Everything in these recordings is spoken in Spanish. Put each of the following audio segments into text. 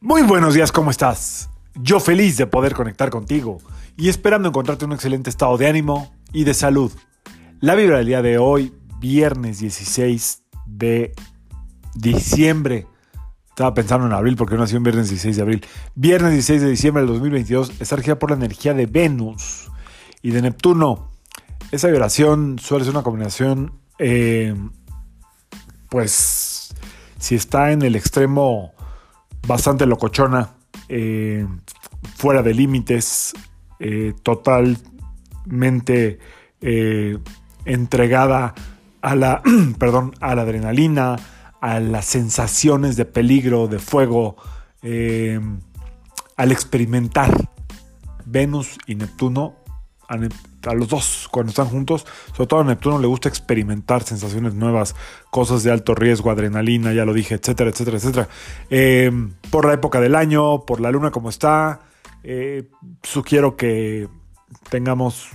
Muy buenos días, ¿cómo estás? Yo feliz de poder conectar contigo y esperando encontrarte un excelente estado de ánimo y de salud. La vibra del día de hoy, viernes 16 de diciembre. Estaba pensando en abril porque no nació un viernes 16 de abril. Viernes 16 de diciembre del 2022 está regida por la energía de Venus y de Neptuno. Esa vibración suele ser una combinación, eh, pues, si está en el extremo bastante locochona, eh, fuera de límites, eh, totalmente eh, entregada a la, perdón, a la adrenalina, a las sensaciones de peligro, de fuego, al experimentar. Venus y Neptuno a, los dos cuando están juntos. Sobre todo a Neptuno le gusta experimentar sensaciones nuevas, cosas de alto riesgo, adrenalina, ya lo dije, etcétera, etcétera, etcétera. Eh, por la época del año, por la luna como está, eh, sugiero que tengamos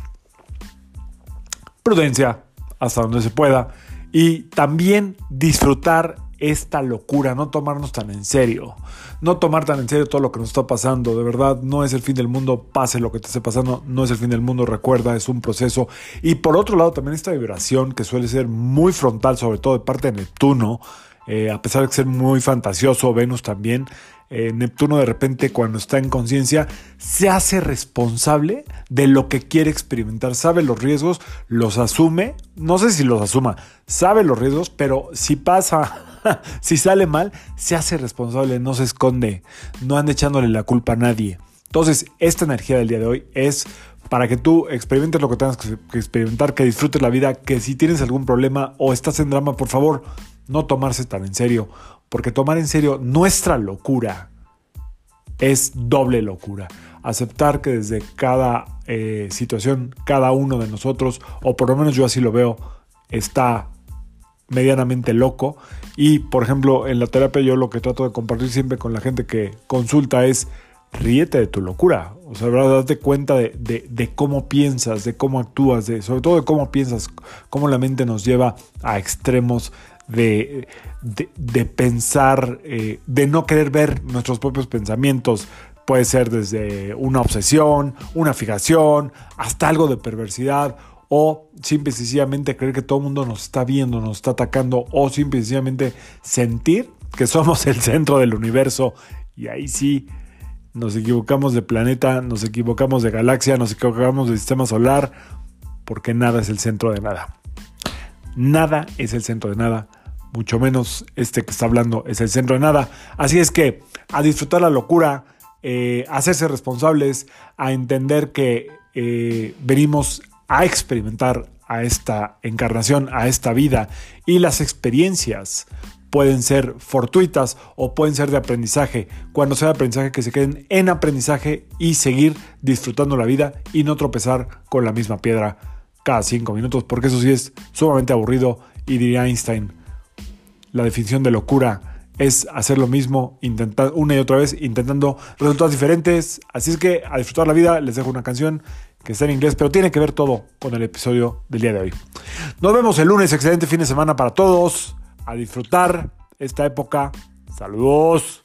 prudencia hasta donde se pueda y también disfrutar esta locura, no tomarnos tan en serio, no tomar tan en serio todo lo que nos está pasando, de verdad no es el fin del mundo, pase lo que te esté pasando, no es el fin del mundo, recuerda, es un proceso. Y por otro lado también esta vibración que suele ser muy frontal, sobre todo de parte de Neptuno, eh, a pesar de ser muy fantasioso, Venus también, eh, Neptuno de repente cuando está en conciencia se hace responsable de lo que quiere experimentar, sabe los riesgos, los asume, no sé si los asuma, sabe los riesgos, pero si pasa si sale mal, se hace responsable, no se esconde, no anda echándole la culpa a nadie. Entonces, esta energía del día de hoy es para que tú experimentes lo que tengas que experimentar, que disfrutes la vida, que si tienes algún problema o estás en drama, por favor, no tomarse tan en serio, porque tomar en serio nuestra locura es doble locura. Aceptar que desde cada eh, situación, cada uno de nosotros, o por lo menos yo así lo veo, está medianamente loco. Y, por ejemplo, en la terapia yo lo que trato de compartir siempre con la gente que consulta es ríete de tu locura. O sea, ¿verdad? date cuenta de, cómo piensas, de cómo actúas, de, sobre todo de cómo piensas, cómo la mente nos lleva a extremos de, de pensar, eh, de no querer ver nuestros propios pensamientos. Puede ser desde una obsesión, una fijación, hasta algo de perversidad o simple y sencillamente creer que todo el mundo nos está viendo, nos está atacando, o simple y sencillamente sentir que somos el centro del universo. Y ahí sí nos equivocamos de planeta, nos equivocamos de galaxia, nos equivocamos de sistema solar, porque nada es el centro de nada. Nada es el centro de nada, mucho menos este que está hablando es el centro de nada. Así es que a disfrutar la locura, eh, a hacerse responsables, a entender que eh, venimos a experimentar a esta encarnación, a esta vida. Y las experiencias pueden ser fortuitas o pueden ser de aprendizaje. Cuando sea de aprendizaje, que se queden en aprendizaje y seguir disfrutando la vida y no tropezar con la misma piedra cada cinco minutos, porque eso sí es sumamente aburrido. Y diría Einstein, la definición de locura es hacer lo mismo intentar, una y otra vez, intentando resultados diferentes. Así es que a disfrutar la vida, les dejo una canción que está en inglés, pero tiene que ver todo con el episodio del día de hoy. Nos vemos el lunes, excelente fin de semana para todos, a disfrutar esta época. Saludos.